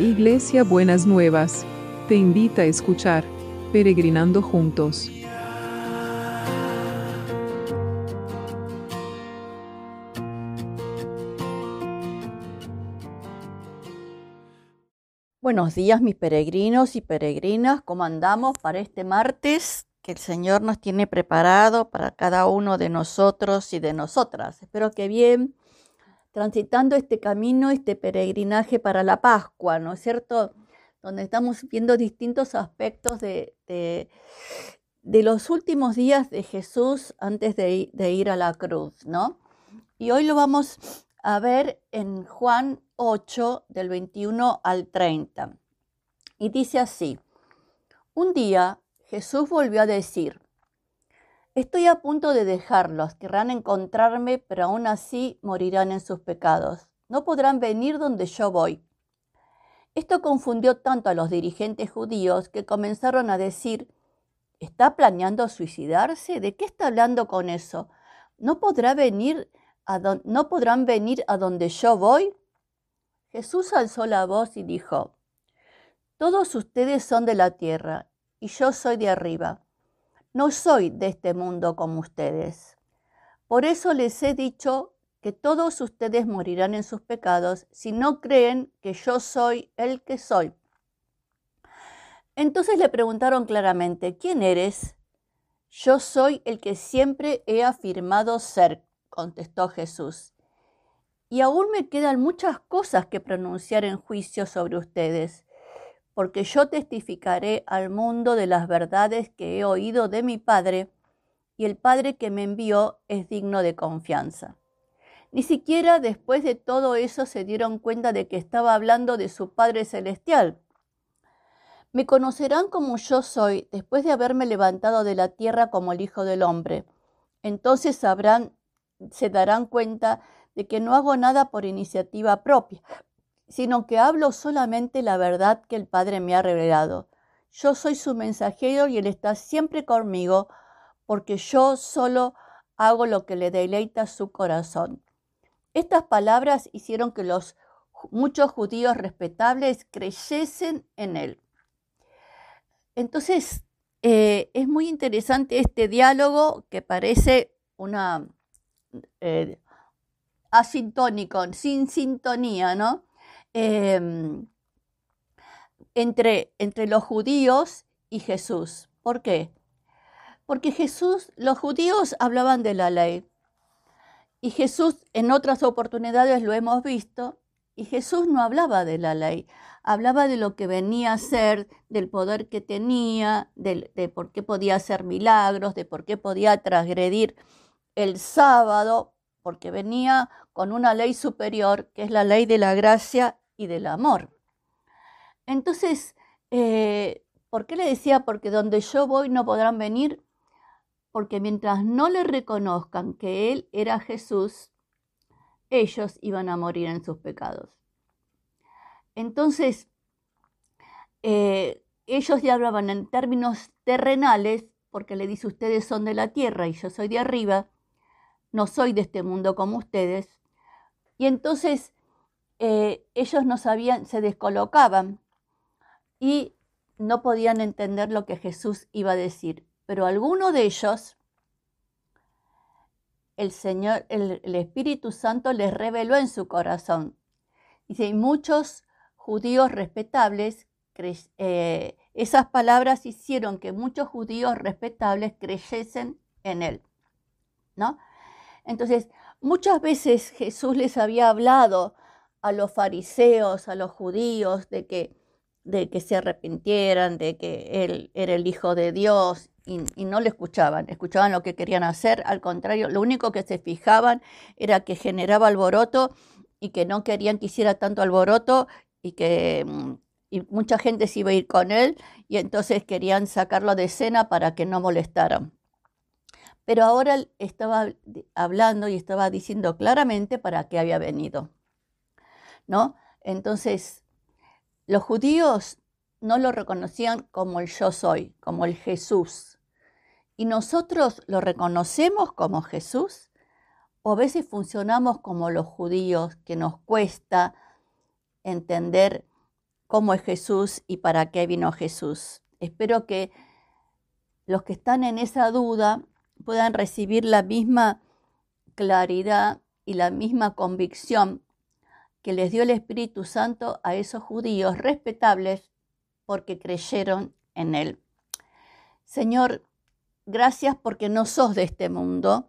Iglesia Buenas Nuevas, te invita a escuchar Peregrinando Juntos. Buenos días mis peregrinos y peregrinas, ¿cómo andamos para este martes que el Señor nos tiene preparado para cada uno de nosotros y de nosotras? Espero que bien, transitando este camino, este peregrinaje para la Pascua, ¿no es cierto? Donde estamos viendo distintos aspectos de, de, los últimos días de Jesús antes de, de ir a la cruz, ¿no? Y hoy lo vamos a ver en Juan 8 del 21 al 30. Y dice así, un día Jesús volvió a decir, estoy a punto de dejarlos, querrán encontrarme, pero aún así morirán en sus pecados. No podrán venir donde yo voy. Esto confundió tanto a los dirigentes judíos que comenzaron a decir, ¿está planeando suicidarse? ¿De qué está hablando con eso? ¿No, podrá venir a ¿No podrán venir a donde yo voy? Jesús alzó la voz y dijo, Todos ustedes son de la tierra y yo soy de arriba. No soy de este mundo como ustedes. Por eso les he dicho que todos ustedes morirán en sus pecados si no creen que yo soy el que soy. Entonces le preguntaron claramente, ¿quién eres? Yo soy el que siempre he afirmado ser, contestó Jesús y aún me quedan muchas cosas que pronunciar en juicio sobre ustedes, porque yo testificaré al mundo de las verdades que he oído de mi Padre, y el Padre que me envió es digno de confianza. Ni siquiera después de todo eso se dieron cuenta de que estaba hablando de su Padre Celestial. Me conocerán como yo soy después de haberme levantado de la tierra como el Hijo del Hombre. Entonces sabrán, se darán cuenta de que no hago nada por iniciativa propia, sino que hablo solamente la verdad que el Padre me ha revelado. Yo soy su mensajero y Él está siempre conmigo, porque yo solo hago lo que le deleita su corazón. Estas palabras hicieron que los muchos judíos respetables creyesen en Él. Entonces, eh, es muy interesante este diálogo que parece una, eh, asintónico, sin sintonía, ¿no? Em, entre, entre los judíos y Jesús. ¿Por qué? Porque Jesús, los judíos hablaban de la ley. Y Jesús en otras oportunidades lo hemos visto, y Jesús no hablaba de la ley, hablaba de lo que venía a ser, del poder que tenía, de, de por qué podía hacer milagros, de por qué podía transgredir el sábado porque venía con una ley superior, que es la ley de la gracia y del amor. Entonces, eh, ¿por qué le decía? Porque donde yo voy no podrán venir, porque mientras no le reconozcan que Él era Jesús, ellos iban a morir en sus pecados. Entonces, eh, ellos ya hablaban en términos terrenales, porque le dice ustedes son de la tierra y yo soy de arriba, no soy de este mundo como ustedes. Y entonces eh, ellos no sabían, se descolocaban y no podían entender lo que Jesús iba a decir. Pero alguno de ellos, el Señor, el, Espíritu Santo les reveló en su corazón. Dice, y muchos judíos respetables, eh, esas palabras hicieron que muchos judíos respetables creyesen en él. ¿No? Entonces, muchas veces Jesús les había hablado a los fariseos, a los judíos, de que, de que se arrepintieran, de que Él era el Hijo de Dios, y, y, no le escuchaban, escuchaban lo que querían hacer, al contrario, lo único que se fijaban era que generaba alboroto y que no querían que hiciera tanto alboroto y que mm, y mucha gente se iba a ir con él y entonces querían sacarlo de escena para que no molestaran. Pero ahora estaba hablando y estaba diciendo claramente para qué había venido. ¿No? Entonces, los judíos no lo reconocían como el yo soy, como el Jesús. Y nosotros lo reconocemos como Jesús o a veces funcionamos como los judíos, que nos cuesta entender cómo es Jesús y para qué vino Jesús. Espero que los que están en esa duda puedan recibir la misma claridad y la misma convicción que les dio el Espíritu Santo a esos judíos respetables porque creyeron en Él. Señor, gracias porque no sos de este mundo,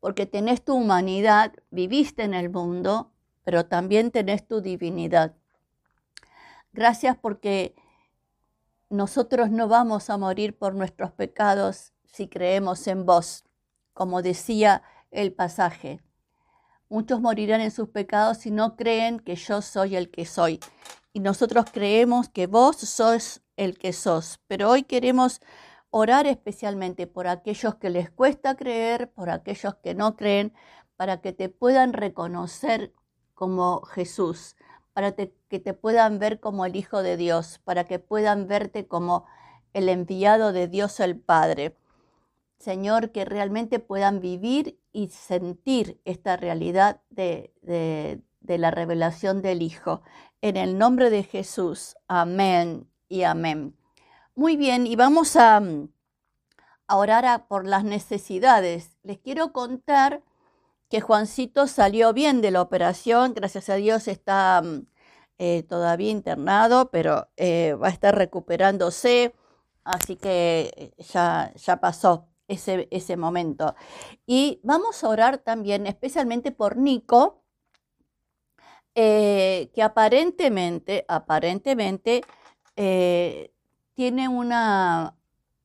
porque tenés tu humanidad, viviste en el mundo, pero también tenés tu divinidad. Gracias porque nosotros no vamos a morir por nuestros pecados si creemos en vos, como decía el pasaje. Muchos morirán en sus pecados si no creen que yo soy el que soy. Y nosotros creemos que vos sos el que sos. Pero hoy queremos orar especialmente por aquellos que les cuesta creer, por aquellos que no creen, para que te puedan reconocer como Jesús, para que te puedan ver como el Hijo de Dios, para que puedan verte como el enviado de Dios el Padre. Señor, que realmente puedan vivir y sentir esta realidad de, de, la revelación del Hijo. En el nombre de Jesús, amén y amén. Muy bien, y vamos a, a orar por las necesidades. Les quiero contar que Juancito salió bien de la operación, gracias a Dios está eh, todavía internado, pero eh, va a estar recuperándose, así que eh, ya, ya pasó ese, ese momento. Y vamos a orar también especialmente por Nico, que aparentemente, aparentemente tiene una,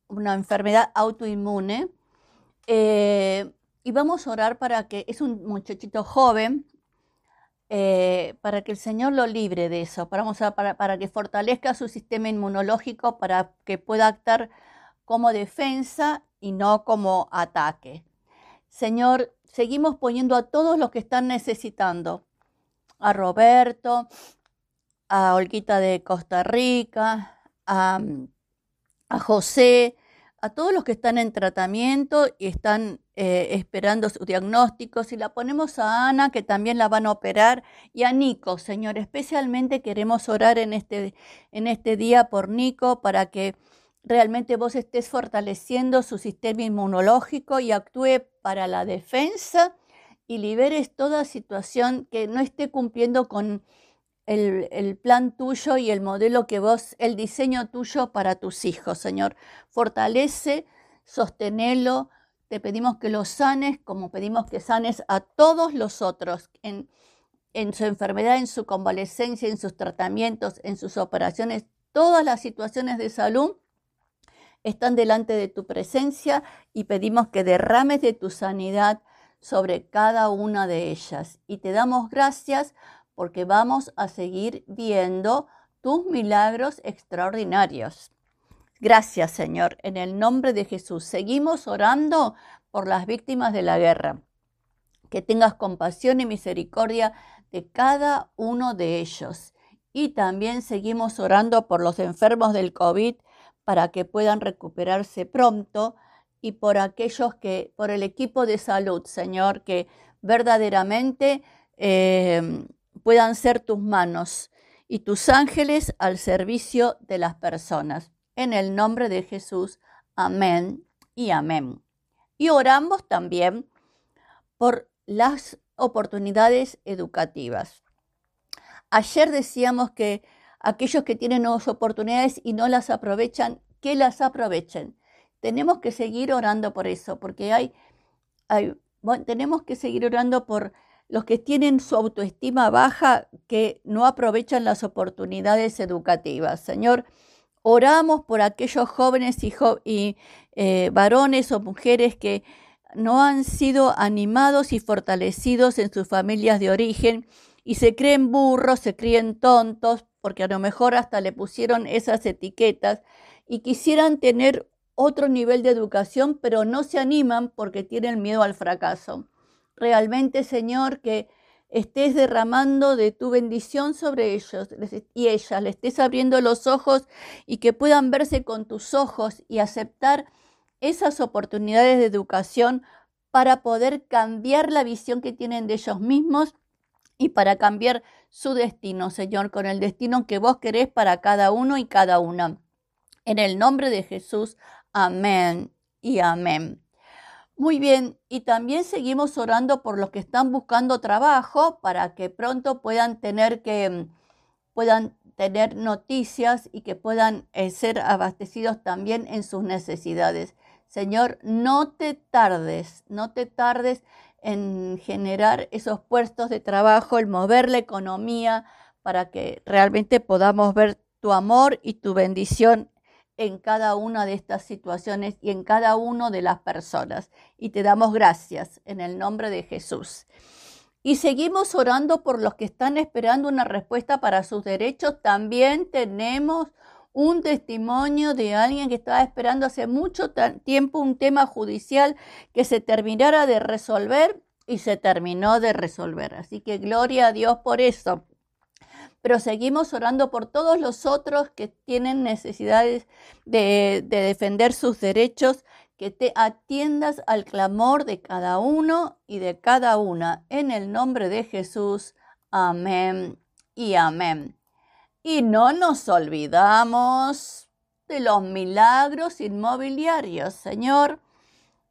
una enfermedad autoinmune y vamos a orar para que, es un muchachito joven, eh, para que el Señor lo libre de eso, para, para, para, que fortalezca su sistema inmunológico, para que pueda actuar como defensa y no como ataque. Señor, seguimos poniendo a todos los que están necesitando, a Roberto, a Olguita de Costa Rica, a, José, a todos los que están en tratamiento y están eh, esperando su diagnóstico. Si la ponemos a Ana, que también la van a operar, y a Nico, Señor, especialmente queremos orar en este, en este día por Nico para que realmente vos estés fortaleciendo su sistema inmunológico y actúe para la defensa y liberes toda situación que no esté cumpliendo con el, plan tuyo y el modelo que vos, el diseño tuyo para tus hijos, Señor. Fortalece, sostenelo. Te pedimos que los sanes, como pedimos que sanes a todos los otros en, en su enfermedad, en su convalescencia, en sus tratamientos, en sus operaciones. Todas las situaciones de salud están delante de tu presencia y pedimos que derrames de tu sanidad sobre cada una de ellas. Y te damos gracias porque vamos a seguir viendo tus milagros extraordinarios. Gracias, Señor. En el nombre de Jesús, seguimos orando por las víctimas de la guerra. Que tengas compasión y misericordia de cada uno de ellos. Y también seguimos orando por los enfermos del COVID para que puedan recuperarse pronto y por aquellos que, por el equipo de salud, Señor, que verdaderamente eh, puedan ser tus manos y tus ángeles al servicio de las personas. En el nombre de Jesús, amén y amén. Y oramos también por las oportunidades educativas. Ayer decíamos que aquellos que tienen nuevas oportunidades y no las aprovechan, que las aprovechen. Tenemos que seguir orando por eso, porque hay, hay tenemos que seguir orando por los que tienen su autoestima baja, que no aprovechan las oportunidades educativas. Señor, oramos por aquellos jóvenes y, eh, varones o mujeres que no han sido animados y fortalecidos en sus familias de origen y se creen burros, se creen tontos, porque a lo mejor hasta le pusieron esas etiquetas y quisieran tener otro nivel de educación, pero no se animan porque tienen miedo al fracaso. Realmente, Señor, que estés derramando de tu bendición sobre ellos y ellas, le estés abriendo los ojos y que puedan verse con tus ojos y aceptar esas oportunidades de educación para poder cambiar la visión que tienen de ellos mismos y para cambiar su destino, Señor, con el destino que vos querés para cada uno y cada una. En el nombre de Jesús, amén y amén. Muy bien, y también seguimos orando por los que están buscando trabajo para que pronto puedan tener que puedan tener noticias y que puedan eh, ser abastecidos también en sus necesidades. Señor, no te tardes, no te tardes en generar esos puestos de trabajo, en mover la economía para que realmente podamos ver tu amor y tu bendición en cada una de estas situaciones y en cada una de las personas. Y te damos gracias en el nombre de Jesús. Y seguimos orando por los que están esperando una respuesta para sus derechos. También tenemos un testimonio de alguien que estaba esperando hace mucho tiempo un tema judicial que se terminara de resolver y se terminó de resolver. Así que gloria a Dios por eso. Pero seguimos orando por todos los otros que tienen necesidades de, de defender sus derechos, que te atiendas al clamor de cada uno y de cada una. En el nombre de Jesús. Amén y amén. Y no nos olvidamos de los milagros inmobiliarios, Señor.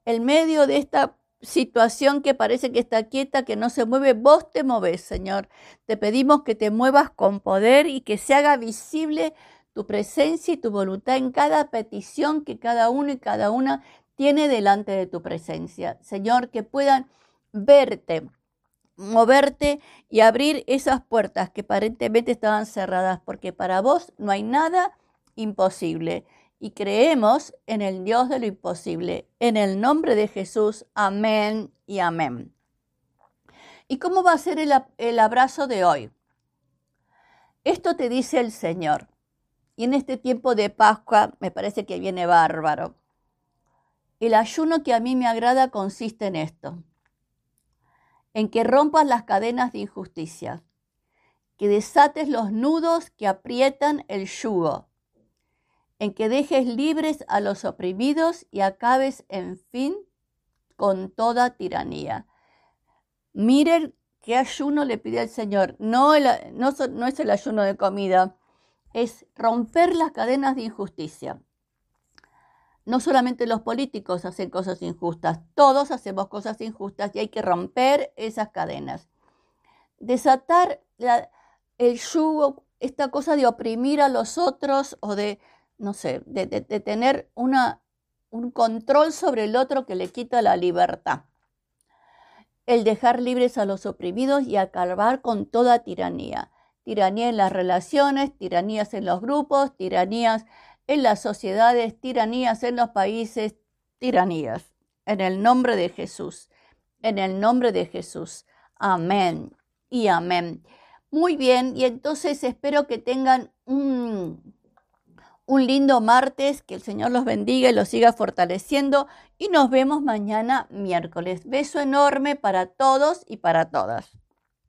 En medio de esta situación que parece que está quieta, que no se mueve, vos te moves, Señor. Te pedimos que te muevas con poder y que se haga visible tu presencia y tu voluntad en cada petición que cada uno y cada una tiene delante de tu presencia. Señor, que puedan verte moverte y abrir esas puertas que aparentemente estaban cerradas, porque para vos no hay nada imposible. Y creemos en el Dios de lo imposible. En el nombre de Jesús, amén y amén. ¿Y cómo va a ser el, el abrazo de hoy? Esto te dice el Señor. Y en este tiempo de Pascua me parece que viene bárbaro. El ayuno que a mí me agrada consiste en esto en que rompas las cadenas de injusticia, que desates los nudos que aprietan el yugo, en que dejes libres a los oprimidos y acabes, en fin, con toda tiranía. Miren qué ayuno le pide al Señor. No, no, no es el ayuno de comida, es romper las cadenas de injusticia. No solamente los políticos hacen cosas injustas, todos hacemos cosas injustas y hay que romper esas cadenas. Desatar el yugo, esta cosa de oprimir a los otros o de, no sé, de, tener un control sobre el otro que le quita la libertad. El dejar libres a los oprimidos y acabar con toda tiranía. Tiranía en las relaciones, tiranías en los grupos, tiranías en las sociedades, tiranías en los países, tiranías. En el nombre de Jesús, en el nombre de Jesús. Amén y amén. Muy bien, y entonces espero que tengan un, un lindo martes, que el Señor los bendiga y los siga fortaleciendo y nos vemos mañana miércoles. Beso enorme para todos y para todas.